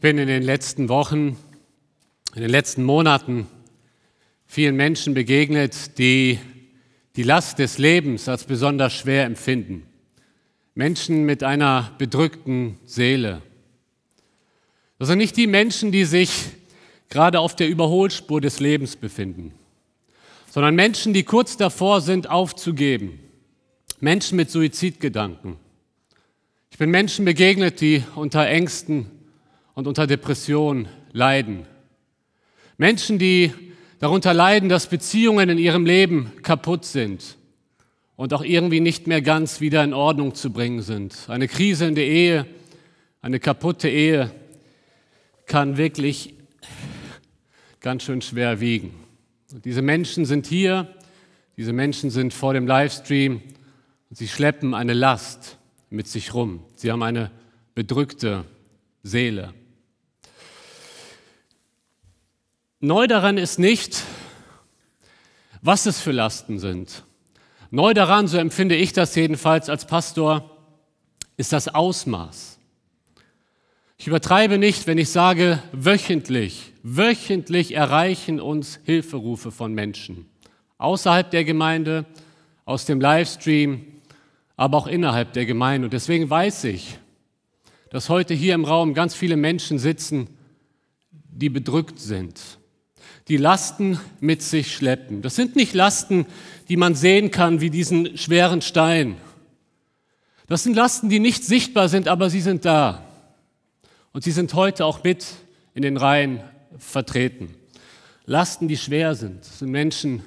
bin in den letzten Wochen, in den letzten Monaten vielen Menschen begegnet, die die Last des Lebens als besonders schwer empfinden. Menschen mit einer bedrückten Seele. Das sind nicht die Menschen, die sich gerade auf der Überholspur des Lebens befinden, sondern Menschen, die kurz davor sind, aufzugeben. Menschen mit Suizidgedanken. Ich bin Menschen begegnet, die unter Ängsten und unter Depression leiden. Menschen, die darunter leiden, dass Beziehungen in ihrem Leben kaputt sind und auch irgendwie nicht mehr ganz wieder in Ordnung zu bringen sind. Eine Krise in der Ehe, eine kaputte Ehe kann wirklich ganz schön schwer wiegen. Und diese Menschen sind hier, diese Menschen sind vor dem Livestream und sie schleppen eine Last mit sich rum. Sie haben eine bedrückte Seele. Neu daran ist nicht, was es für Lasten sind. Neu daran, so empfinde ich das jedenfalls als Pastor, ist das Ausmaß. Ich übertreibe nicht, wenn ich sage, wöchentlich, wöchentlich erreichen uns Hilferufe von Menschen. Außerhalb der Gemeinde, aus dem Livestream, aber auch innerhalb der Gemeinde. Und deswegen weiß ich, dass heute hier im Raum ganz viele Menschen sitzen, die bedrückt sind, die Lasten mit sich schleppen. Das sind nicht Lasten, die man sehen kann wie diesen schweren Stein. Das sind Lasten, die nicht sichtbar sind, aber sie sind da. Und sie sind heute auch mit in den Reihen vertreten. Lasten, die schwer sind. Das sind Menschen,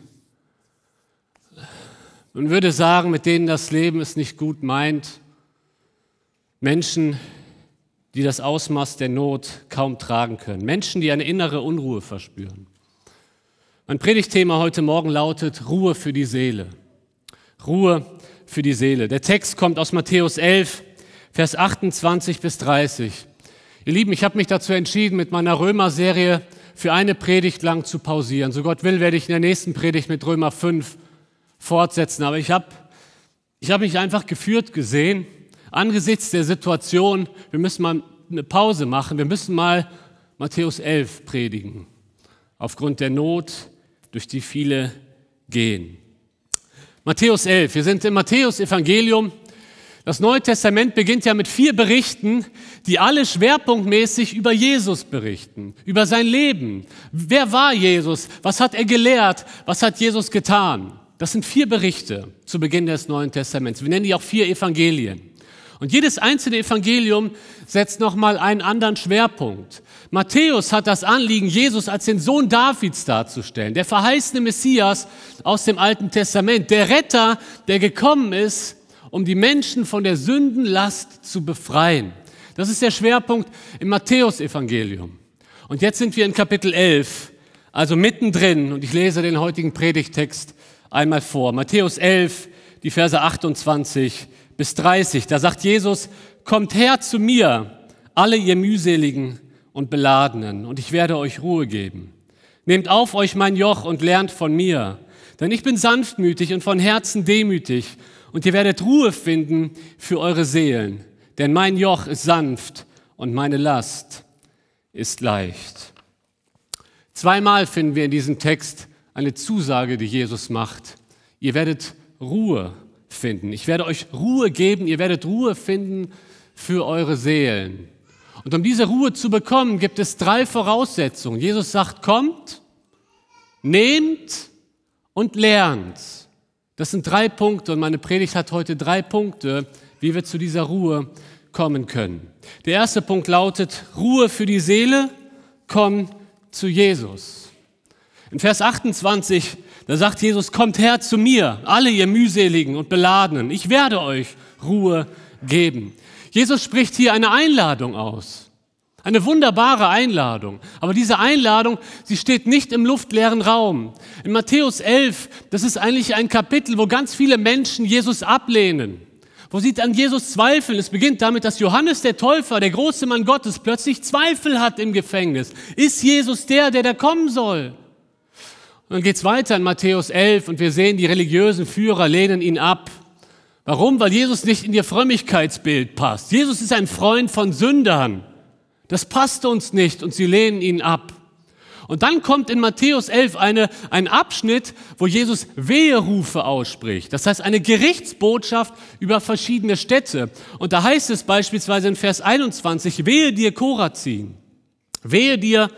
man würde sagen, mit denen das Leben es nicht gut meint. Menschen, die das Ausmaß der Not kaum tragen können. Menschen, die eine innere Unruhe verspüren. Mein Predigtthema heute Morgen lautet Ruhe für die Seele. Ruhe für die Seele. Der Text kommt aus Matthäus 11, Vers 28 bis 30. Ihr Lieben, ich habe mich dazu entschieden, mit meiner Römer-Serie für eine Predigt lang zu pausieren. So Gott will, werde ich in der nächsten Predigt mit Römer 5 fortsetzen. Aber ich habe ich hab mich einfach geführt gesehen, angesichts der Situation, wir müssen mal eine Pause machen, wir müssen mal Matthäus 11 predigen, aufgrund der Not, durch die viele gehen. Matthäus 11. Wir sind im Matthäus-Evangelium. Das Neue Testament beginnt ja mit vier Berichten, die alle schwerpunktmäßig über Jesus berichten, über sein Leben. Wer war Jesus? Was hat er gelehrt? Was hat Jesus getan? Das sind vier Berichte zu Beginn des Neuen Testaments. Wir nennen die auch vier Evangelien. Und jedes einzelne Evangelium setzt nochmal einen anderen Schwerpunkt. Matthäus hat das Anliegen, Jesus als den Sohn Davids darzustellen, der verheißene Messias aus dem Alten Testament, der Retter, der gekommen ist, um die Menschen von der Sündenlast zu befreien. Das ist der Schwerpunkt im Matthäusevangelium. Und jetzt sind wir in Kapitel 11, also mittendrin, und ich lese den heutigen Predigtext einmal vor. Matthäus 11, die Verse 28 bis 30. Da sagt Jesus, kommt her zu mir, alle ihr mühseligen und Beladenen, und ich werde euch Ruhe geben. Nehmt auf euch mein Joch und lernt von mir, denn ich bin sanftmütig und von Herzen demütig, und ihr werdet Ruhe finden für eure Seelen, denn mein Joch ist sanft und meine Last ist leicht. Zweimal finden wir in diesem Text eine Zusage, die Jesus macht. Ihr werdet Ruhe finden. Ich werde euch Ruhe geben, ihr werdet Ruhe finden für eure Seelen. Und um diese Ruhe zu bekommen, gibt es drei Voraussetzungen. Jesus sagt, kommt, nehmt und lernt. Das sind drei Punkte und meine Predigt hat heute drei Punkte, wie wir zu dieser Ruhe kommen können. Der erste Punkt lautet, Ruhe für die Seele, komm zu Jesus. In Vers 28, da sagt Jesus, kommt her zu mir, alle ihr mühseligen und beladenen, ich werde euch Ruhe geben. Jesus spricht hier eine Einladung aus. Eine wunderbare Einladung. Aber diese Einladung, sie steht nicht im luftleeren Raum. In Matthäus 11, das ist eigentlich ein Kapitel, wo ganz viele Menschen Jesus ablehnen. Wo sie an Jesus zweifeln. Es beginnt damit, dass Johannes der Täufer, der große Mann Gottes, plötzlich Zweifel hat im Gefängnis. Ist Jesus der, der da kommen soll? Und dann geht's weiter in Matthäus 11 und wir sehen, die religiösen Führer lehnen ihn ab. Warum? Weil Jesus nicht in ihr Frömmigkeitsbild passt. Jesus ist ein Freund von Sündern. Das passt uns nicht und sie lehnen ihn ab. Und dann kommt in Matthäus 11 eine, ein Abschnitt, wo Jesus Weherufe ausspricht. Das heißt eine Gerichtsbotschaft über verschiedene Städte. Und da heißt es beispielsweise in Vers 21, wehe dir Korazin, wehe dir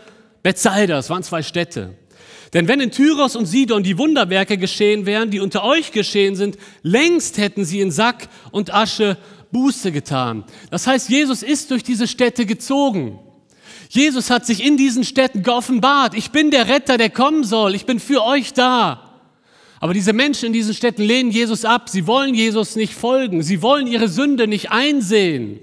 Bethsaida, das waren zwei Städte. Denn wenn in Tyros und Sidon die Wunderwerke geschehen wären, die unter euch geschehen sind, längst hätten sie in Sack und Asche Buße getan. Das heißt, Jesus ist durch diese Städte gezogen. Jesus hat sich in diesen Städten geoffenbart. Ich bin der Retter, der kommen soll. Ich bin für euch da. Aber diese Menschen in diesen Städten lehnen Jesus ab. Sie wollen Jesus nicht folgen. Sie wollen ihre Sünde nicht einsehen.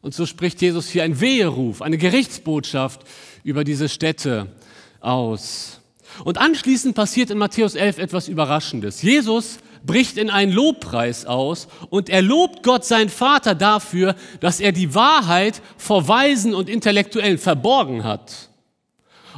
Und so spricht Jesus hier ein Weheruf, eine Gerichtsbotschaft über diese Städte aus. Und anschließend passiert in Matthäus 11 etwas Überraschendes. Jesus bricht in einen Lobpreis aus und er lobt Gott, sein Vater, dafür, dass er die Wahrheit vor Weisen und Intellektuellen verborgen hat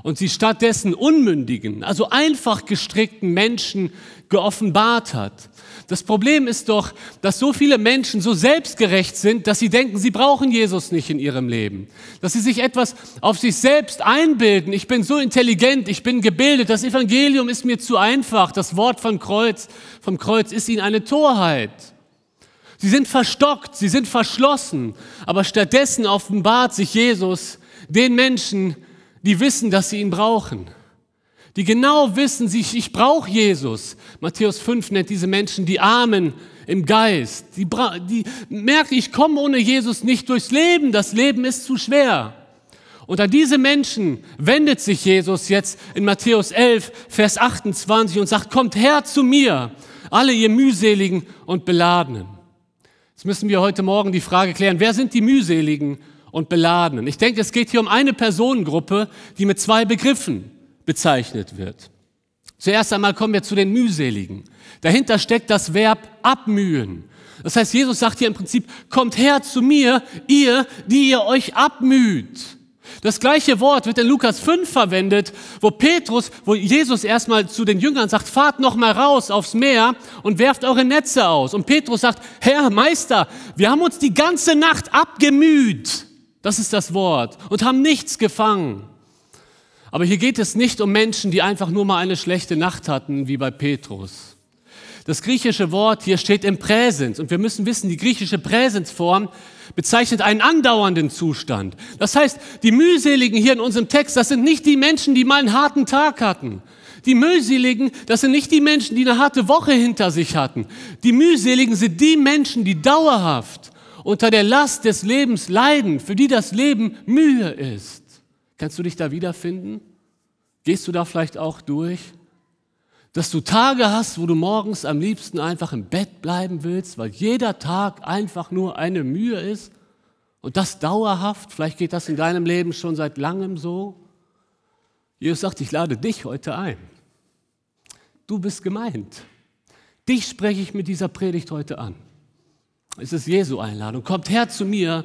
und sie stattdessen unmündigen, also einfach gestrickten Menschen geoffenbart hat. Das Problem ist doch, dass so viele Menschen so selbstgerecht sind, dass sie denken, sie brauchen Jesus nicht in ihrem Leben. Dass sie sich etwas auf sich selbst einbilden. Ich bin so intelligent, ich bin gebildet, das Evangelium ist mir zu einfach, das Wort vom Kreuz, vom Kreuz ist ihnen eine Torheit. Sie sind verstockt, sie sind verschlossen, aber stattdessen offenbart sich Jesus den Menschen, die wissen, dass sie ihn brauchen die genau wissen, ich, ich brauche Jesus. Matthäus 5 nennt diese Menschen die Armen im Geist. Die, die merken, ich komme ohne Jesus nicht durchs Leben, das Leben ist zu schwer. Und an diese Menschen wendet sich Jesus jetzt in Matthäus 11, Vers 28 und sagt, kommt her zu mir, alle ihr mühseligen und beladenen. Jetzt müssen wir heute Morgen die Frage klären, wer sind die mühseligen und beladenen? Ich denke, es geht hier um eine Personengruppe, die mit zwei Begriffen bezeichnet wird. Zuerst einmal kommen wir zu den mühseligen. Dahinter steckt das Verb abmühen. Das heißt, Jesus sagt hier im Prinzip, kommt her zu mir, ihr, die ihr euch abmüht. Das gleiche Wort wird in Lukas 5 verwendet, wo Petrus, wo Jesus erstmal zu den Jüngern sagt, fahrt noch mal raus aufs Meer und werft eure Netze aus. Und Petrus sagt, Herr, Meister, wir haben uns die ganze Nacht abgemüht. Das ist das Wort. Und haben nichts gefangen. Aber hier geht es nicht um Menschen, die einfach nur mal eine schlechte Nacht hatten, wie bei Petrus. Das griechische Wort hier steht im Präsens und wir müssen wissen, die griechische Präsensform bezeichnet einen andauernden Zustand. Das heißt, die mühseligen hier in unserem Text, das sind nicht die Menschen, die mal einen harten Tag hatten. Die mühseligen, das sind nicht die Menschen, die eine harte Woche hinter sich hatten. Die mühseligen sind die Menschen, die dauerhaft unter der Last des Lebens leiden, für die das Leben Mühe ist. Kannst du dich da wiederfinden? Gehst du da vielleicht auch durch? Dass du Tage hast, wo du morgens am liebsten einfach im Bett bleiben willst, weil jeder Tag einfach nur eine Mühe ist und das dauerhaft. Vielleicht geht das in deinem Leben schon seit langem so. Jesus sagt, ich lade dich heute ein. Du bist gemeint. Dich spreche ich mit dieser Predigt heute an. Es ist Jesu Einladung. Kommt her zu mir,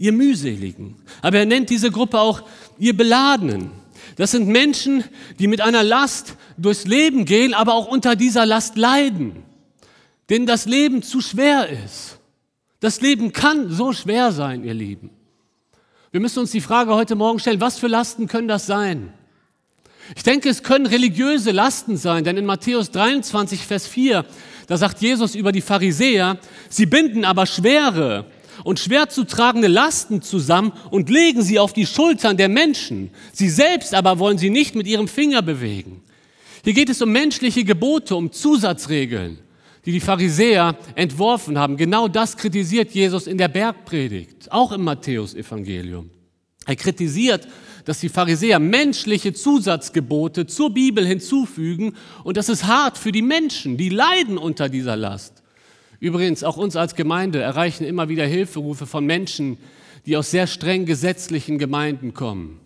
ihr mühseligen. Aber er nennt diese Gruppe auch ihr Beladenen. Das sind Menschen, die mit einer Last durchs Leben gehen, aber auch unter dieser Last leiden, denen das Leben zu schwer ist. Das Leben kann so schwer sein, ihr Lieben. Wir müssen uns die Frage heute Morgen stellen, was für Lasten können das sein? Ich denke, es können religiöse Lasten sein, denn in Matthäus 23, Vers 4, da sagt Jesus über die Pharisäer, sie binden aber schwere und schwer zu tragende Lasten zusammen und legen sie auf die Schultern der Menschen. Sie selbst aber wollen sie nicht mit ihrem Finger bewegen. Hier geht es um menschliche Gebote, um Zusatzregeln, die die Pharisäer entworfen haben. Genau das kritisiert Jesus in der Bergpredigt, auch im Matthäusevangelium. Er kritisiert, dass die Pharisäer menschliche Zusatzgebote zur Bibel hinzufügen und das ist hart für die Menschen, die leiden unter dieser Last. Übrigens, auch uns als Gemeinde erreichen immer wieder Hilferufe von Menschen, die aus sehr streng gesetzlichen Gemeinden kommen.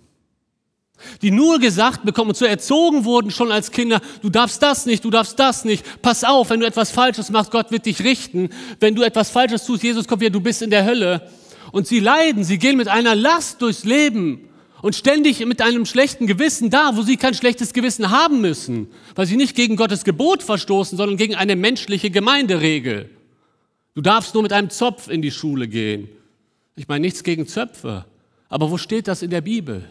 Die nur gesagt bekommen und so erzogen wurden schon als Kinder, du darfst das nicht, du darfst das nicht, pass auf, wenn du etwas Falsches machst, Gott wird dich richten. Wenn du etwas Falsches tust, Jesus kommt wieder, du bist in der Hölle. Und sie leiden, sie gehen mit einer Last durchs Leben und ständig mit einem schlechten Gewissen da, wo sie kein schlechtes Gewissen haben müssen, weil sie nicht gegen Gottes Gebot verstoßen, sondern gegen eine menschliche Gemeinderegel. Du darfst nur mit einem Zopf in die Schule gehen. Ich meine nichts gegen Zöpfe, Aber wo steht das in der Bibel?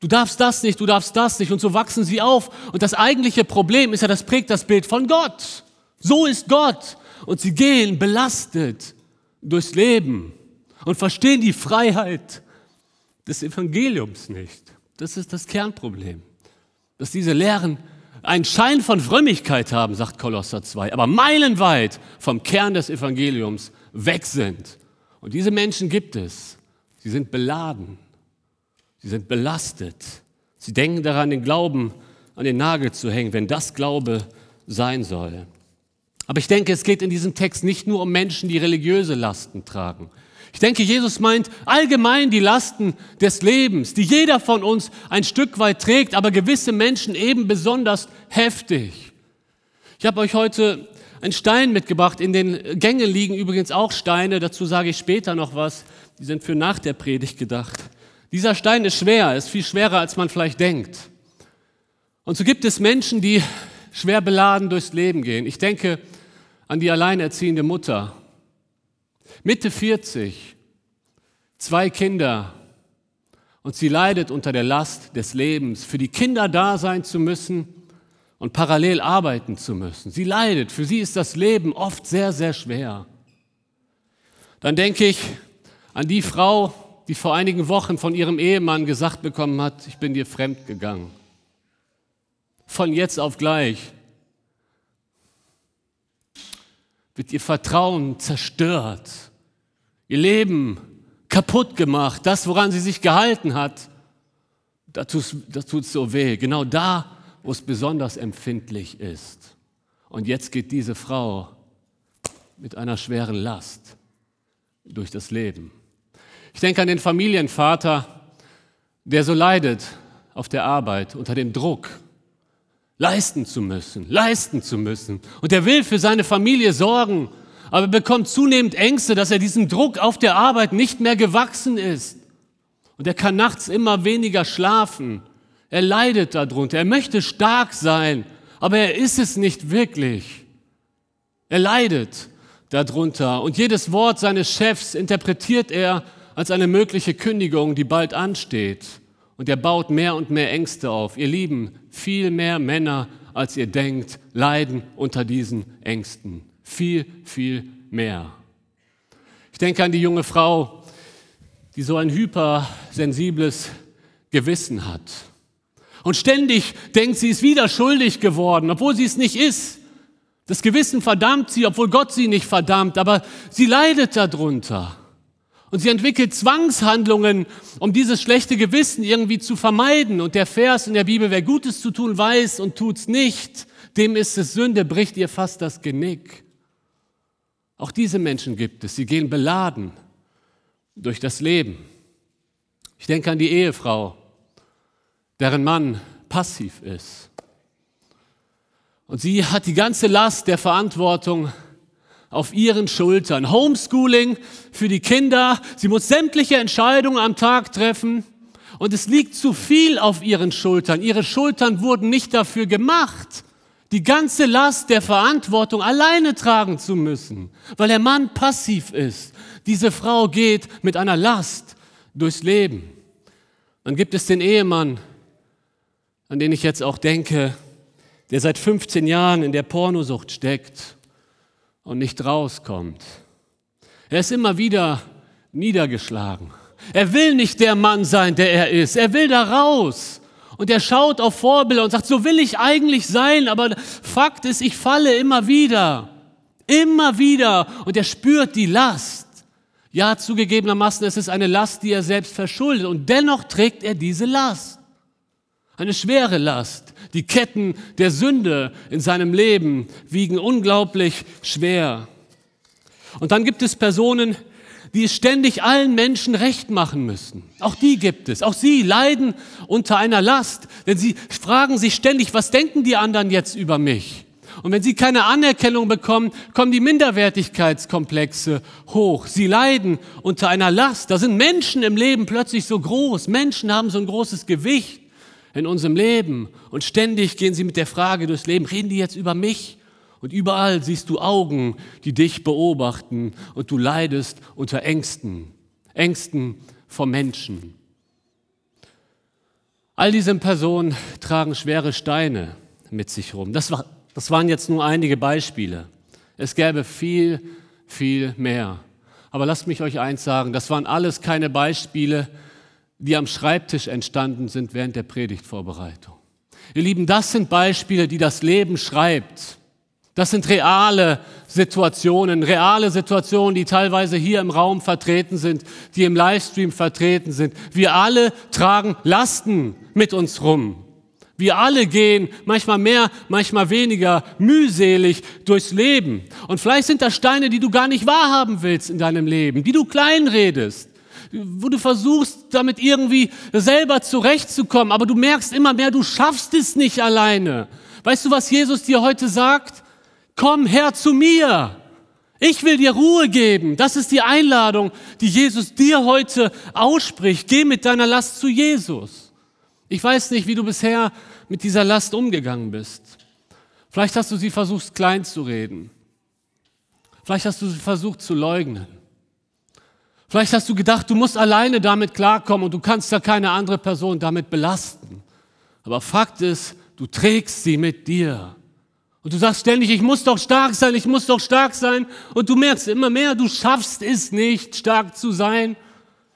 Du darfst das nicht, du darfst das nicht. Und so wachsen sie auf. Und das eigentliche Problem ist ja, das prägt das Bild von Gott. So ist Gott. Und sie gehen belastet durchs Leben und verstehen die Freiheit des Evangeliums nicht. Das ist das Kernproblem. Dass diese Lehren einen Schein von Frömmigkeit haben, sagt Kolosser 2, aber meilenweit vom Kern des Evangeliums weg sind. Und diese Menschen gibt es. Sie sind beladen. Sie sind belastet. Sie denken daran, den Glauben an den Nagel zu hängen, wenn das Glaube sein soll. Aber ich denke, es geht in diesem Text nicht nur um Menschen, die religiöse Lasten tragen. Ich denke, Jesus meint allgemein die Lasten des Lebens, die jeder von uns ein Stück weit trägt, aber gewisse Menschen eben besonders heftig. Ich habe euch heute einen Stein mitgebracht. In den Gängen liegen übrigens auch Steine, dazu sage ich später noch was. Die sind für nach der Predigt gedacht. Dieser Stein ist schwer, ist viel schwerer, als man vielleicht denkt. Und so gibt es Menschen, die schwer beladen durchs Leben gehen. Ich denke an die alleinerziehende Mutter, Mitte 40, zwei Kinder und sie leidet unter der Last des Lebens, für die Kinder da sein zu müssen und parallel arbeiten zu müssen. Sie leidet, für sie ist das Leben oft sehr, sehr schwer. Dann denke ich an die Frau, die vor einigen Wochen von ihrem Ehemann gesagt bekommen hat, ich bin dir fremd gegangen. Von jetzt auf gleich wird ihr Vertrauen zerstört, ihr Leben kaputt gemacht, das, woran sie sich gehalten hat, da tut es so weh, genau da, wo es besonders empfindlich ist. Und jetzt geht diese Frau mit einer schweren Last durch das Leben. Ich denke an den Familienvater, der so leidet auf der Arbeit unter dem Druck, leisten zu müssen, leisten zu müssen. Und er will für seine Familie sorgen, aber bekommt zunehmend Ängste, dass er diesem Druck auf der Arbeit nicht mehr gewachsen ist. Und er kann nachts immer weniger schlafen. Er leidet darunter. Er möchte stark sein, aber er ist es nicht wirklich. Er leidet darunter. Und jedes Wort seines Chefs interpretiert er als eine mögliche Kündigung, die bald ansteht. Und er baut mehr und mehr Ängste auf. Ihr Lieben, viel mehr Männer, als ihr denkt, leiden unter diesen Ängsten. Viel, viel mehr. Ich denke an die junge Frau, die so ein hypersensibles Gewissen hat. Und ständig denkt, sie ist wieder schuldig geworden, obwohl sie es nicht ist. Das Gewissen verdammt sie, obwohl Gott sie nicht verdammt, aber sie leidet darunter. Und sie entwickelt Zwangshandlungen, um dieses schlechte Gewissen irgendwie zu vermeiden. Und der Vers in der Bibel, wer Gutes zu tun weiß und tut's nicht, dem ist es Sünde, bricht ihr fast das Genick. Auch diese Menschen gibt es. Sie gehen beladen durch das Leben. Ich denke an die Ehefrau, deren Mann passiv ist. Und sie hat die ganze Last der Verantwortung auf ihren Schultern. Homeschooling für die Kinder. Sie muss sämtliche Entscheidungen am Tag treffen. Und es liegt zu viel auf ihren Schultern. Ihre Schultern wurden nicht dafür gemacht, die ganze Last der Verantwortung alleine tragen zu müssen, weil der Mann passiv ist. Diese Frau geht mit einer Last durchs Leben. Dann gibt es den Ehemann, an den ich jetzt auch denke, der seit 15 Jahren in der Pornosucht steckt und nicht rauskommt. Er ist immer wieder niedergeschlagen. Er will nicht der Mann sein, der er ist. Er will da raus. Und er schaut auf Vorbilder und sagt, so will ich eigentlich sein, aber Fakt ist, ich falle immer wieder. Immer wieder. Und er spürt die Last. Ja, zugegebenermaßen, es ist eine Last, die er selbst verschuldet. Und dennoch trägt er diese Last. Eine schwere Last. Die Ketten der Sünde in seinem Leben wiegen unglaublich schwer. Und dann gibt es Personen, die es ständig allen Menschen recht machen müssen. Auch die gibt es. Auch sie leiden unter einer Last, denn sie fragen sich ständig, was denken die anderen jetzt über mich? Und wenn sie keine Anerkennung bekommen, kommen die Minderwertigkeitskomplexe hoch. Sie leiden unter einer Last. Da sind Menschen im Leben plötzlich so groß. Menschen haben so ein großes Gewicht in unserem Leben. Und ständig gehen sie mit der Frage durchs Leben, reden die jetzt über mich? Und überall siehst du Augen, die dich beobachten und du leidest unter Ängsten, Ängsten vor Menschen. All diese Personen tragen schwere Steine mit sich rum. Das, war, das waren jetzt nur einige Beispiele. Es gäbe viel, viel mehr. Aber lasst mich euch eins sagen, das waren alles keine Beispiele, die am Schreibtisch entstanden sind während der Predigtvorbereitung. Ihr Lieben, das sind Beispiele, die das Leben schreibt. Das sind reale Situationen, reale Situationen, die teilweise hier im Raum vertreten sind, die im Livestream vertreten sind. Wir alle tragen Lasten mit uns rum. Wir alle gehen manchmal mehr, manchmal weniger mühselig durchs Leben. Und vielleicht sind das Steine, die du gar nicht wahrhaben willst in deinem Leben, die du kleinredest, wo du versuchst, damit irgendwie selber zurechtzukommen. Aber du merkst immer mehr, du schaffst es nicht alleine. Weißt du, was Jesus dir heute sagt? komm her zu mir. Ich will dir Ruhe geben. Das ist die Einladung, die Jesus dir heute ausspricht. Geh mit deiner Last zu Jesus. Ich weiß nicht, wie du bisher mit dieser Last umgegangen bist. Vielleicht hast du sie versucht klein zu reden. Vielleicht hast du sie versucht zu leugnen. Vielleicht hast du gedacht, du musst alleine damit klarkommen und du kannst ja keine andere Person damit belasten. Aber Fakt ist, du trägst sie mit dir. Und du sagst ständig, ich muss doch stark sein, ich muss doch stark sein. Und du merkst immer mehr, du schaffst es nicht, stark zu sein.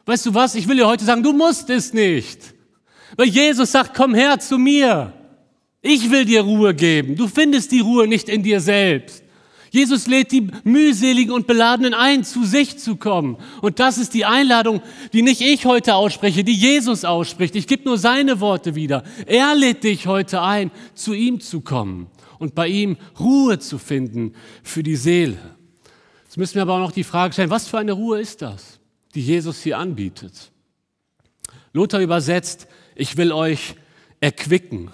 Weißt du was? Ich will dir heute sagen, du musst es nicht. Weil Jesus sagt, komm her zu mir. Ich will dir Ruhe geben. Du findest die Ruhe nicht in dir selbst. Jesus lädt die mühseligen und beladenen ein, zu sich zu kommen. Und das ist die Einladung, die nicht ich heute ausspreche, die Jesus ausspricht. Ich gebe nur seine Worte wieder. Er lädt dich heute ein, zu ihm zu kommen und bei ihm Ruhe zu finden für die Seele. Jetzt müssen wir aber auch noch die Frage stellen, was für eine Ruhe ist das, die Jesus hier anbietet? Luther übersetzt, ich will euch erquicken.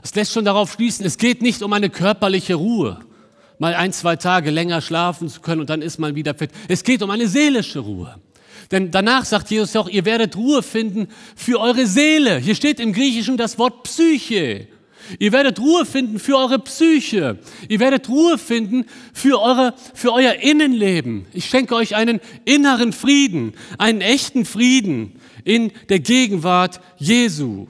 Das lässt schon darauf schließen, es geht nicht um eine körperliche Ruhe, mal ein, zwei Tage länger schlafen zu können und dann ist man wieder fit. Es geht um eine seelische Ruhe. Denn danach sagt Jesus ja auch, ihr werdet Ruhe finden für eure Seele. Hier steht im Griechischen das Wort Psyche. Ihr werdet Ruhe finden für eure Psyche. Ihr werdet Ruhe finden für, eure, für euer Innenleben. Ich schenke euch einen inneren Frieden, einen echten Frieden in der Gegenwart Jesu.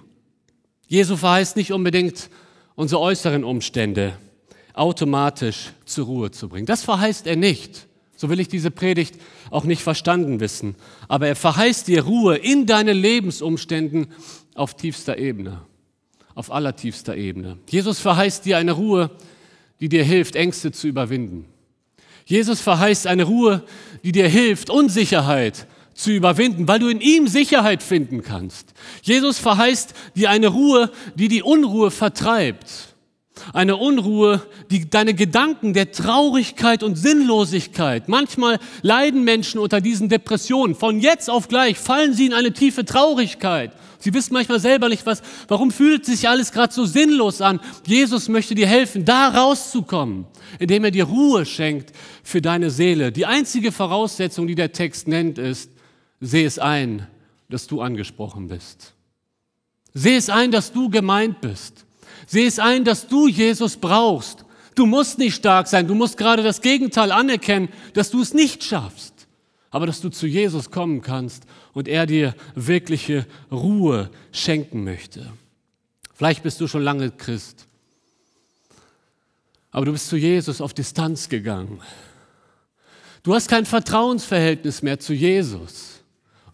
Jesu verheißt nicht unbedingt unsere äußeren Umstände automatisch zur Ruhe zu bringen. Das verheißt er nicht. So will ich diese Predigt auch nicht verstanden wissen. Aber er verheißt dir Ruhe in deinen Lebensumständen auf tiefster Ebene auf allertiefster Ebene. Jesus verheißt dir eine Ruhe, die dir hilft, Ängste zu überwinden. Jesus verheißt eine Ruhe, die dir hilft, Unsicherheit zu überwinden, weil du in ihm Sicherheit finden kannst. Jesus verheißt dir eine Ruhe, die die Unruhe vertreibt. Eine Unruhe, die deine Gedanken der Traurigkeit und Sinnlosigkeit. Manchmal leiden Menschen unter diesen Depressionen. Von jetzt auf gleich fallen sie in eine tiefe Traurigkeit. Sie wissen manchmal selber nicht, was, warum fühlt sich alles gerade so sinnlos an. Jesus möchte dir helfen, da rauszukommen, indem er dir Ruhe schenkt für deine Seele. Die einzige Voraussetzung, die der Text nennt, ist, seh es ein, dass du angesprochen bist. Seh es ein, dass du gemeint bist. Seh es ein, dass du Jesus brauchst. Du musst nicht stark sein, du musst gerade das Gegenteil anerkennen, dass du es nicht schaffst, aber dass du zu Jesus kommen kannst und er dir wirkliche Ruhe schenken möchte. Vielleicht bist du schon lange Christ, aber du bist zu Jesus auf Distanz gegangen. Du hast kein Vertrauensverhältnis mehr zu Jesus.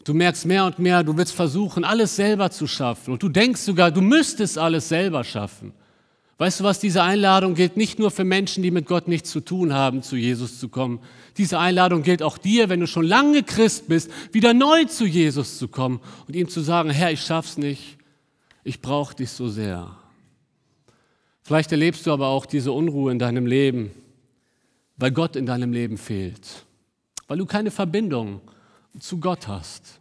Du merkst mehr und mehr, du willst versuchen, alles selber zu schaffen. Und du denkst sogar, du müsstest alles selber schaffen. Weißt du was, diese Einladung gilt nicht nur für Menschen, die mit Gott nichts zu tun haben, zu Jesus zu kommen. Diese Einladung gilt auch dir, wenn du schon lange Christ bist, wieder neu zu Jesus zu kommen und ihm zu sagen, Herr, ich schaff's nicht, ich brauche dich so sehr. Vielleicht erlebst du aber auch diese Unruhe in deinem Leben, weil Gott in deinem Leben fehlt, weil du keine Verbindung zu Gott hast.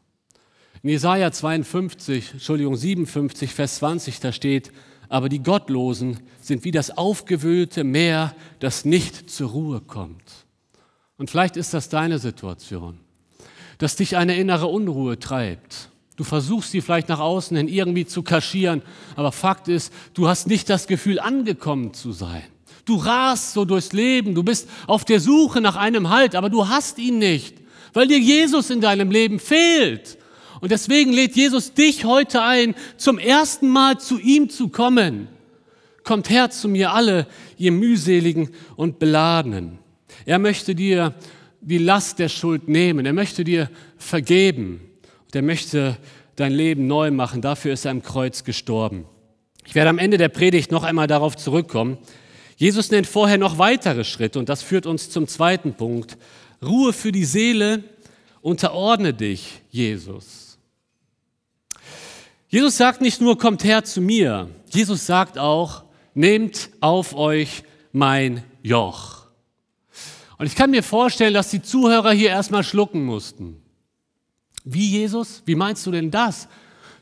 In Jesaja 52, Entschuldigung, 57, Vers 20, da steht, aber die Gottlosen sind wie das aufgewühlte Meer, das nicht zur Ruhe kommt. Und vielleicht ist das deine Situation, dass dich eine innere Unruhe treibt. Du versuchst sie vielleicht nach außen hin irgendwie zu kaschieren, aber Fakt ist, du hast nicht das Gefühl, angekommen zu sein. Du rast so durchs Leben, du bist auf der Suche nach einem Halt, aber du hast ihn nicht, weil dir Jesus in deinem Leben fehlt. Und deswegen lädt Jesus dich heute ein, zum ersten Mal zu ihm zu kommen. Kommt her zu mir alle, ihr mühseligen und beladenen. Er möchte dir die Last der Schuld nehmen. Er möchte dir vergeben. Und er möchte dein Leben neu machen. Dafür ist er am Kreuz gestorben. Ich werde am Ende der Predigt noch einmal darauf zurückkommen. Jesus nennt vorher noch weitere Schritte und das führt uns zum zweiten Punkt. Ruhe für die Seele, unterordne dich, Jesus. Jesus sagt nicht nur, kommt her zu mir. Jesus sagt auch, nehmt auf euch mein Joch. Und ich kann mir vorstellen, dass die Zuhörer hier erstmal schlucken mussten. Wie Jesus? Wie meinst du denn das?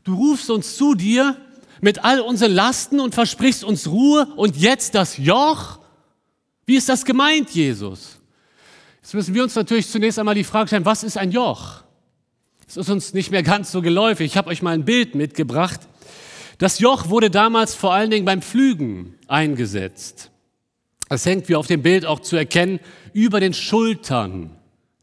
Du rufst uns zu dir mit all unseren Lasten und versprichst uns Ruhe und jetzt das Joch? Wie ist das gemeint, Jesus? Jetzt müssen wir uns natürlich zunächst einmal die Frage stellen, was ist ein Joch? Das ist uns nicht mehr ganz so geläufig. Ich habe euch mal ein Bild mitgebracht. Das Joch wurde damals vor allen Dingen beim Pflügen eingesetzt. Das hängt, wie auf dem Bild auch zu erkennen, über den Schultern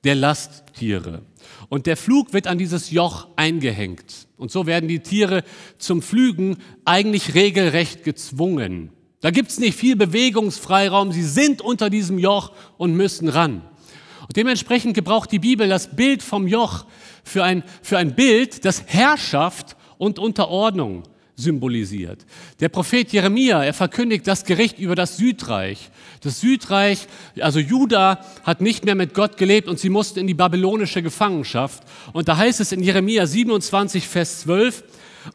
der Lasttiere. Und der Flug wird an dieses Joch eingehängt. Und so werden die Tiere zum Pflügen eigentlich regelrecht gezwungen. Da gibt's nicht viel Bewegungsfreiraum. Sie sind unter diesem Joch und müssen ran. Und dementsprechend gebraucht die Bibel das Bild vom Joch für ein, für ein Bild, das Herrschaft und Unterordnung symbolisiert. Der Prophet Jeremia, er verkündigt das Gericht über das Südreich. Das Südreich, also Juda, hat nicht mehr mit Gott gelebt und sie mussten in die babylonische Gefangenschaft. Und da heißt es in Jeremia 27, Vers 12,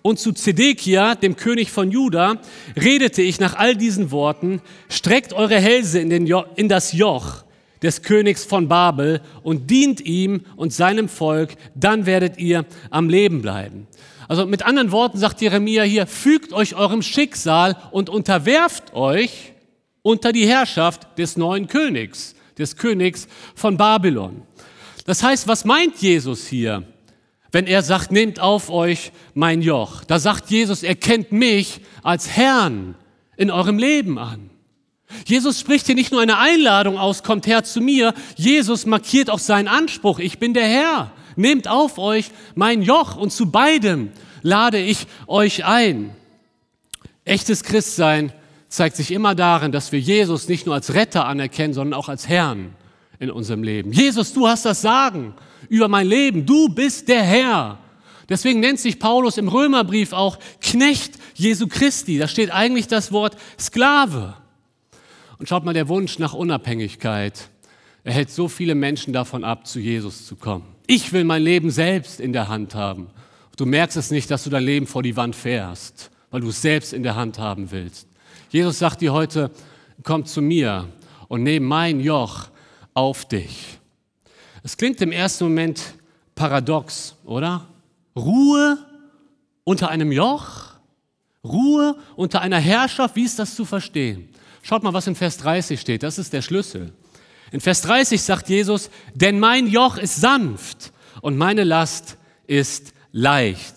und zu Zedekia, dem König von Juda, redete ich nach all diesen Worten, streckt eure Hälse in, jo in das Joch des Königs von Babel und dient ihm und seinem Volk, dann werdet ihr am Leben bleiben. Also mit anderen Worten sagt Jeremia hier, fügt euch eurem Schicksal und unterwerft euch unter die Herrschaft des neuen Königs, des Königs von Babylon. Das heißt, was meint Jesus hier, wenn er sagt, nehmt auf euch mein Joch? Da sagt Jesus, er kennt mich als Herrn in eurem Leben an. Jesus spricht hier nicht nur eine Einladung aus, kommt her zu mir. Jesus markiert auch seinen Anspruch, ich bin der Herr. Nehmt auf euch mein Joch und zu beidem lade ich euch ein. Echtes Christsein zeigt sich immer darin, dass wir Jesus nicht nur als Retter anerkennen, sondern auch als Herrn in unserem Leben. Jesus, du hast das Sagen über mein Leben. Du bist der Herr. Deswegen nennt sich Paulus im Römerbrief auch Knecht Jesu Christi. Da steht eigentlich das Wort Sklave. Und schaut mal, der Wunsch nach Unabhängigkeit, er hält so viele Menschen davon ab, zu Jesus zu kommen. Ich will mein Leben selbst in der Hand haben. Du merkst es nicht, dass du dein Leben vor die Wand fährst, weil du es selbst in der Hand haben willst. Jesus sagt dir heute, komm zu mir und nimm mein Joch auf dich. Es klingt im ersten Moment paradox, oder? Ruhe unter einem Joch? Ruhe unter einer Herrschaft? Wie ist das zu verstehen? Schaut mal, was in Vers 30 steht. Das ist der Schlüssel. In Vers 30 sagt Jesus, denn mein Joch ist sanft und meine Last ist leicht.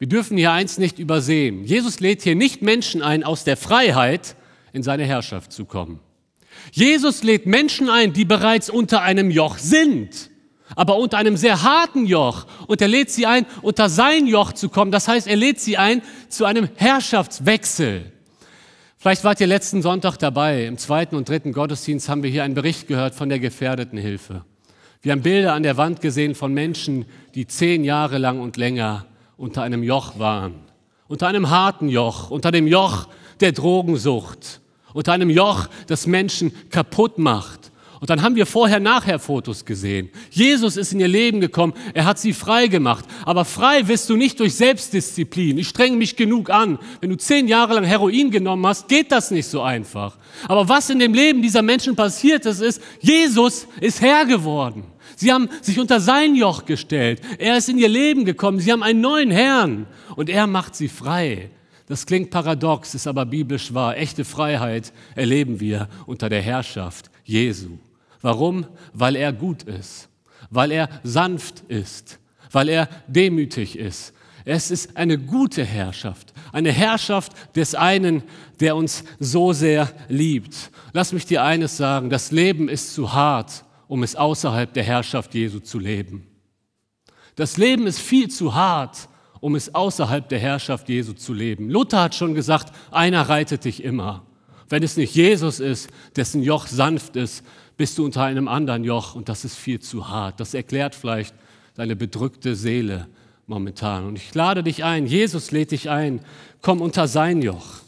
Wir dürfen hier eins nicht übersehen. Jesus lädt hier nicht Menschen ein, aus der Freiheit in seine Herrschaft zu kommen. Jesus lädt Menschen ein, die bereits unter einem Joch sind, aber unter einem sehr harten Joch. Und er lädt sie ein, unter sein Joch zu kommen. Das heißt, er lädt sie ein zu einem Herrschaftswechsel. Vielleicht wart ihr letzten Sonntag dabei. Im zweiten und dritten Gottesdienst haben wir hier einen Bericht gehört von der Gefährdetenhilfe. Wir haben Bilder an der Wand gesehen von Menschen, die zehn Jahre lang und länger unter einem Joch waren. Unter einem harten Joch, unter dem Joch der Drogensucht, unter einem Joch, das Menschen kaputt macht, und dann haben wir vorher-nachher-Fotos gesehen. Jesus ist in ihr Leben gekommen, er hat sie frei gemacht. Aber frei wirst du nicht durch Selbstdisziplin. Ich strenge mich genug an. Wenn du zehn Jahre lang Heroin genommen hast, geht das nicht so einfach. Aber was in dem Leben dieser Menschen passiert ist, ist, Jesus ist Herr geworden. Sie haben sich unter sein Joch gestellt. Er ist in ihr Leben gekommen. Sie haben einen neuen Herrn und er macht sie frei. Das klingt paradox, ist aber biblisch wahr. Echte Freiheit erleben wir unter der Herrschaft Jesu. Warum? Weil er gut ist, weil er sanft ist, weil er demütig ist. Es ist eine gute Herrschaft, eine Herrschaft des einen, der uns so sehr liebt. Lass mich dir eines sagen, das Leben ist zu hart, um es außerhalb der Herrschaft Jesu zu leben. Das Leben ist viel zu hart, um es außerhalb der Herrschaft Jesu zu leben. Luther hat schon gesagt, einer reitet dich immer. Wenn es nicht Jesus ist, dessen Joch sanft ist, bist du unter einem anderen Joch und das ist viel zu hart. Das erklärt vielleicht deine bedrückte Seele momentan. Und ich lade dich ein, Jesus lädt dich ein, komm unter sein Joch.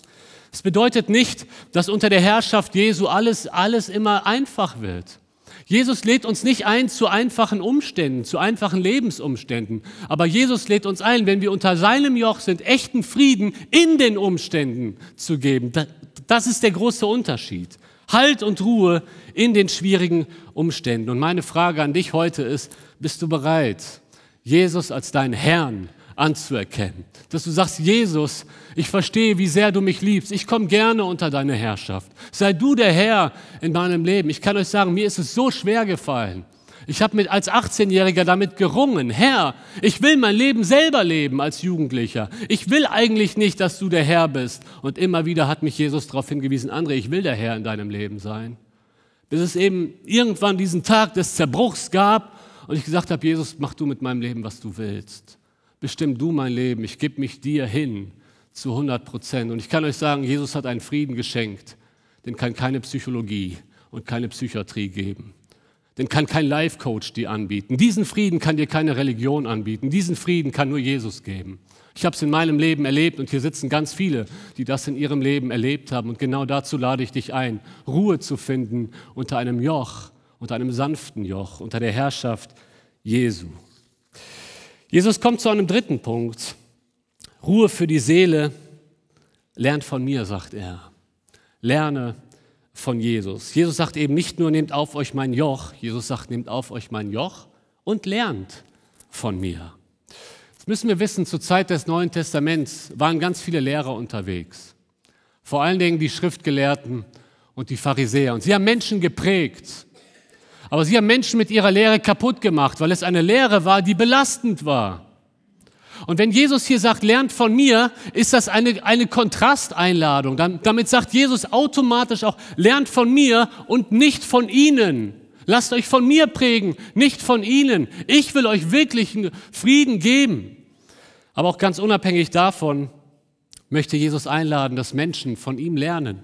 Es bedeutet nicht, dass unter der Herrschaft Jesu alles, alles immer einfach wird. Jesus lädt uns nicht ein zu einfachen Umständen, zu einfachen Lebensumständen. Aber Jesus lädt uns ein, wenn wir unter seinem Joch sind, echten Frieden in den Umständen zu geben. Das ist der große Unterschied. Halt und Ruhe in den schwierigen Umständen. Und meine Frage an dich heute ist, bist du bereit, Jesus als deinen Herrn anzuerkennen. Dass du sagst, Jesus, ich verstehe, wie sehr du mich liebst. Ich komme gerne unter deine Herrschaft. Sei du der Herr in meinem Leben. Ich kann euch sagen, mir ist es so schwer gefallen. Ich habe mit als 18-Jähriger damit gerungen. Herr, ich will mein Leben selber leben als Jugendlicher. Ich will eigentlich nicht, dass du der Herr bist. Und immer wieder hat mich Jesus darauf hingewiesen, André, ich will der Herr in deinem Leben sein. Bis es eben irgendwann diesen Tag des Zerbruchs gab und ich gesagt habe, Jesus, mach du mit meinem Leben, was du willst. Bestimm du mein Leben. Ich gebe mich dir hin zu 100 Prozent. Und ich kann euch sagen, Jesus hat einen Frieden geschenkt. Den kann keine Psychologie und keine Psychiatrie geben. Den kann kein Life-Coach dir anbieten. Diesen Frieden kann dir keine Religion anbieten. Diesen Frieden kann nur Jesus geben. Ich habe es in meinem Leben erlebt und hier sitzen ganz viele, die das in ihrem Leben erlebt haben. Und genau dazu lade ich dich ein, Ruhe zu finden unter einem Joch, unter einem sanften Joch, unter der Herrschaft Jesu. Jesus kommt zu einem dritten Punkt. Ruhe für die Seele. Lernt von mir, sagt er. Lerne von Jesus. Jesus sagt eben nicht nur, nehmt auf euch mein Joch. Jesus sagt, nehmt auf euch mein Joch und lernt von mir. Das müssen wir wissen, zur Zeit des Neuen Testaments waren ganz viele Lehrer unterwegs. Vor allen Dingen die Schriftgelehrten und die Pharisäer. Und sie haben Menschen geprägt. Aber sie haben Menschen mit ihrer Lehre kaputt gemacht, weil es eine Lehre war, die belastend war. Und wenn Jesus hier sagt, lernt von mir, ist das eine, eine Kontrasteinladung. Damit sagt Jesus automatisch auch, lernt von mir und nicht von ihnen. Lasst euch von mir prägen, nicht von ihnen. Ich will euch wirklichen Frieden geben. Aber auch ganz unabhängig davon möchte Jesus einladen, dass Menschen von ihm lernen.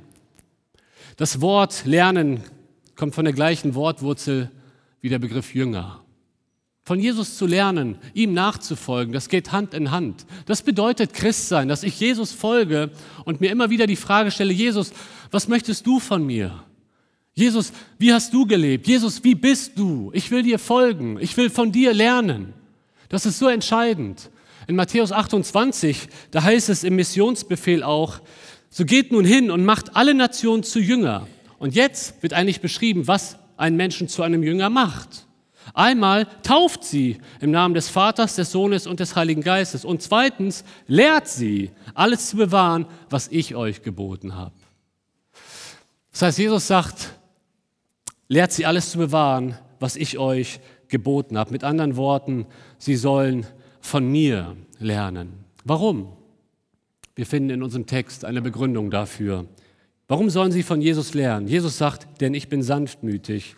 Das Wort lernen kommt von der gleichen Wortwurzel wie der Begriff Jünger. Von Jesus zu lernen, ihm nachzufolgen, das geht Hand in Hand. Das bedeutet Christsein, dass ich Jesus folge und mir immer wieder die Frage stelle, Jesus, was möchtest du von mir? Jesus, wie hast du gelebt? Jesus, wie bist du? Ich will dir folgen, ich will von dir lernen. Das ist so entscheidend. In Matthäus 28, da heißt es im Missionsbefehl auch, so geht nun hin und macht alle Nationen zu Jünger und jetzt wird eigentlich beschrieben, was einen Menschen zu einem Jünger macht. Einmal tauft sie im Namen des Vaters, des Sohnes und des Heiligen Geistes. Und zweitens lehrt sie, alles zu bewahren, was ich euch geboten habe. Das heißt, Jesus sagt, lehrt sie alles zu bewahren, was ich euch geboten habe. Mit anderen Worten, sie sollen von mir lernen. Warum? Wir finden in unserem Text eine Begründung dafür. Warum sollen sie von Jesus lernen? Jesus sagt, denn ich bin sanftmütig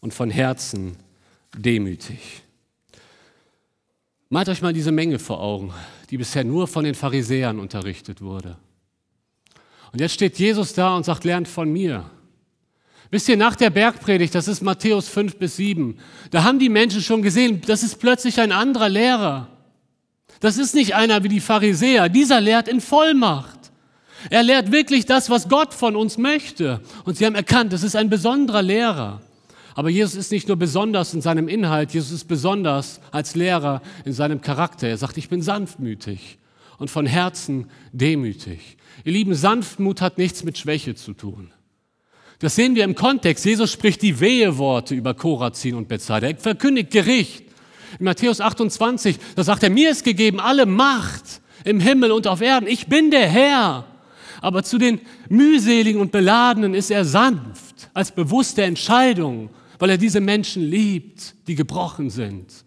und von Herzen demütig. Malt euch mal diese Menge vor Augen, die bisher nur von den Pharisäern unterrichtet wurde. Und jetzt steht Jesus da und sagt, lernt von mir. Wisst ihr, nach der Bergpredigt, das ist Matthäus 5 bis 7, da haben die Menschen schon gesehen, das ist plötzlich ein anderer Lehrer. Das ist nicht einer wie die Pharisäer, dieser lehrt in Vollmacht. Er lehrt wirklich das, was Gott von uns möchte. Und sie haben erkannt, das ist ein besonderer Lehrer. Aber Jesus ist nicht nur besonders in seinem Inhalt, Jesus ist besonders als Lehrer in seinem Charakter. Er sagt, ich bin sanftmütig und von Herzen demütig. Ihr Lieben, Sanftmut hat nichts mit Schwäche zu tun. Das sehen wir im Kontext. Jesus spricht die Weheworte über Korazin und Bethsaida. Er verkündigt Gericht. In Matthäus 28, da sagt er, mir ist gegeben alle Macht im Himmel und auf Erden. Ich bin der Herr aber zu den mühseligen und beladenen ist er sanft, als bewusste Entscheidung, weil er diese Menschen liebt, die gebrochen sind.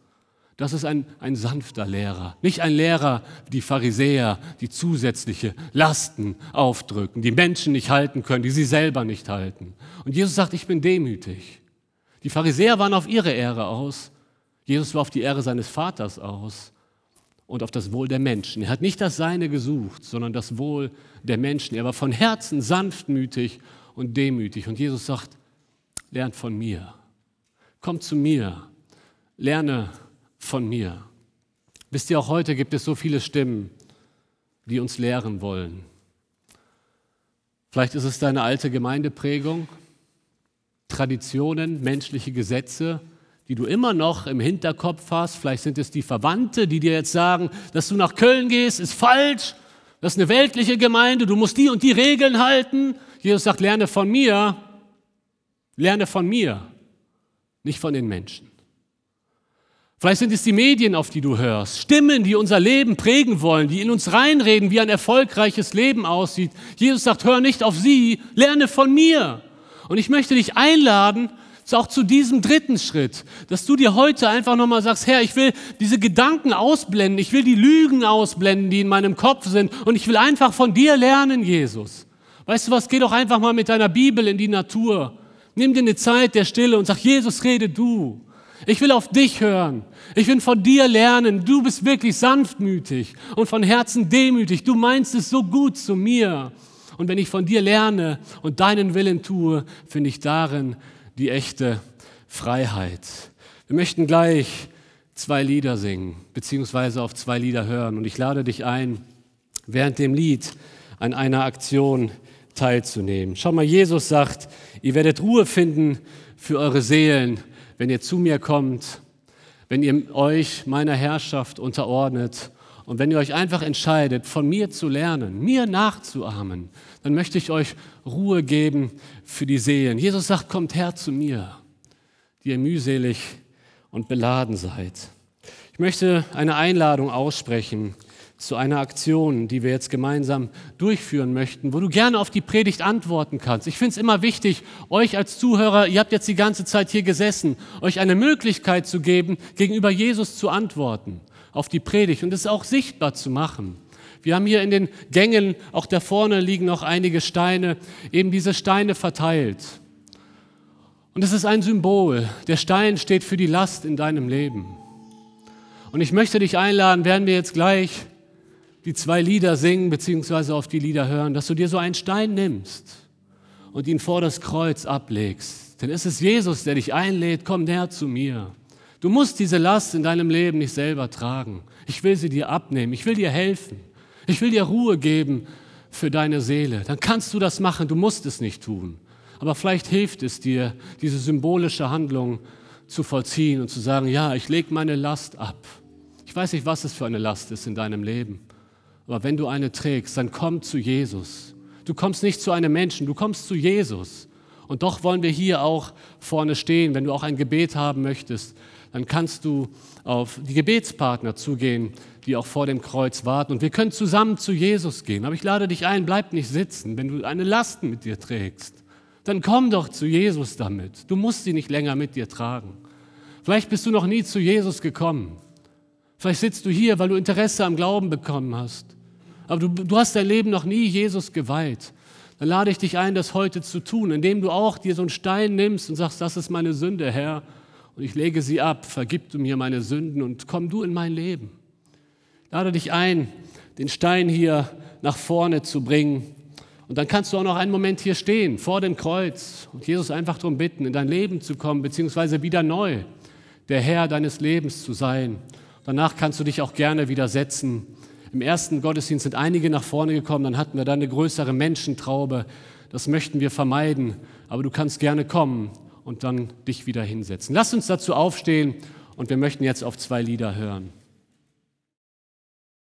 Das ist ein, ein sanfter Lehrer, nicht ein Lehrer wie die Pharisäer, die zusätzliche Lasten aufdrücken, die Menschen nicht halten können, die sie selber nicht halten. Und Jesus sagt, ich bin demütig. Die Pharisäer waren auf ihre Ehre aus. Jesus war auf die Ehre seines Vaters aus und auf das Wohl der Menschen. Er hat nicht das Seine gesucht, sondern das Wohl der Menschen. Er war von Herzen sanftmütig und demütig. Und Jesus sagt, lernt von mir. Komm zu mir. Lerne von mir. Wisst ihr, auch heute gibt es so viele Stimmen, die uns lehren wollen. Vielleicht ist es deine alte Gemeindeprägung, Traditionen, menschliche Gesetze, die du immer noch im Hinterkopf hast. Vielleicht sind es die Verwandte, die dir jetzt sagen, dass du nach Köln gehst, ist falsch. Das ist eine weltliche Gemeinde, du musst die und die Regeln halten. Jesus sagt, lerne von mir, lerne von mir, nicht von den Menschen. Vielleicht sind es die Medien, auf die du hörst, Stimmen, die unser Leben prägen wollen, die in uns reinreden, wie ein erfolgreiches Leben aussieht. Jesus sagt, hör nicht auf sie, lerne von mir. Und ich möchte dich einladen, auch zu diesem dritten Schritt, dass du dir heute einfach nochmal sagst, Herr, ich will diese Gedanken ausblenden, ich will die Lügen ausblenden, die in meinem Kopf sind und ich will einfach von dir lernen, Jesus. Weißt du was, geh doch einfach mal mit deiner Bibel in die Natur. Nimm dir eine Zeit der Stille und sag, Jesus, rede du. Ich will auf dich hören. Ich will von dir lernen. Du bist wirklich sanftmütig und von Herzen demütig. Du meinst es so gut zu mir. Und wenn ich von dir lerne und deinen Willen tue, finde ich darin die echte Freiheit. Wir möchten gleich zwei Lieder singen, beziehungsweise auf zwei Lieder hören. Und ich lade dich ein, während dem Lied an einer Aktion teilzunehmen. Schau mal, Jesus sagt, ihr werdet Ruhe finden für eure Seelen wenn ihr zu mir kommt, wenn ihr euch meiner Herrschaft unterordnet und wenn ihr euch einfach entscheidet, von mir zu lernen, mir nachzuahmen, dann möchte ich euch Ruhe geben für die Seelen. Jesus sagt, kommt her zu mir, die ihr mühselig und beladen seid. Ich möchte eine Einladung aussprechen zu einer Aktion, die wir jetzt gemeinsam durchführen möchten, wo du gerne auf die Predigt antworten kannst. Ich finde es immer wichtig, euch als Zuhörer, ihr habt jetzt die ganze Zeit hier gesessen, euch eine Möglichkeit zu geben, gegenüber Jesus zu antworten auf die Predigt und es auch sichtbar zu machen. Wir haben hier in den Gängen, auch da vorne liegen noch einige Steine, eben diese Steine verteilt. Und es ist ein Symbol. Der Stein steht für die Last in deinem Leben. Und ich möchte dich einladen, werden wir jetzt gleich die zwei Lieder singen, beziehungsweise auf die Lieder hören, dass du dir so einen Stein nimmst und ihn vor das Kreuz ablegst. Denn es ist Jesus, der dich einlädt, komm näher zu mir. Du musst diese Last in deinem Leben nicht selber tragen. Ich will sie dir abnehmen. Ich will dir helfen. Ich will dir Ruhe geben für deine Seele. Dann kannst du das machen. Du musst es nicht tun. Aber vielleicht hilft es dir, diese symbolische Handlung zu vollziehen und zu sagen, ja, ich lege meine Last ab. Ich weiß nicht, was es für eine Last ist in deinem Leben. Aber wenn du eine trägst, dann komm zu Jesus. Du kommst nicht zu einem Menschen, du kommst zu Jesus. Und doch wollen wir hier auch vorne stehen. Wenn du auch ein Gebet haben möchtest, dann kannst du auf die Gebetspartner zugehen, die auch vor dem Kreuz warten. Und wir können zusammen zu Jesus gehen. Aber ich lade dich ein, bleib nicht sitzen. Wenn du eine Last mit dir trägst, dann komm doch zu Jesus damit. Du musst sie nicht länger mit dir tragen. Vielleicht bist du noch nie zu Jesus gekommen. Vielleicht sitzt du hier, weil du Interesse am Glauben bekommen hast aber du, du hast dein Leben noch nie Jesus geweiht, dann lade ich dich ein, das heute zu tun, indem du auch dir so einen Stein nimmst und sagst, das ist meine Sünde, Herr, und ich lege sie ab, vergib du mir meine Sünden und komm du in mein Leben. Lade dich ein, den Stein hier nach vorne zu bringen. Und dann kannst du auch noch einen Moment hier stehen, vor dem Kreuz, und Jesus einfach darum bitten, in dein Leben zu kommen, beziehungsweise wieder neu der Herr deines Lebens zu sein. Danach kannst du dich auch gerne wieder setzen im ersten Gottesdienst sind einige nach vorne gekommen, dann hatten wir da eine größere Menschentraube. Das möchten wir vermeiden, aber du kannst gerne kommen und dann dich wieder hinsetzen. Lass uns dazu aufstehen und wir möchten jetzt auf zwei Lieder hören.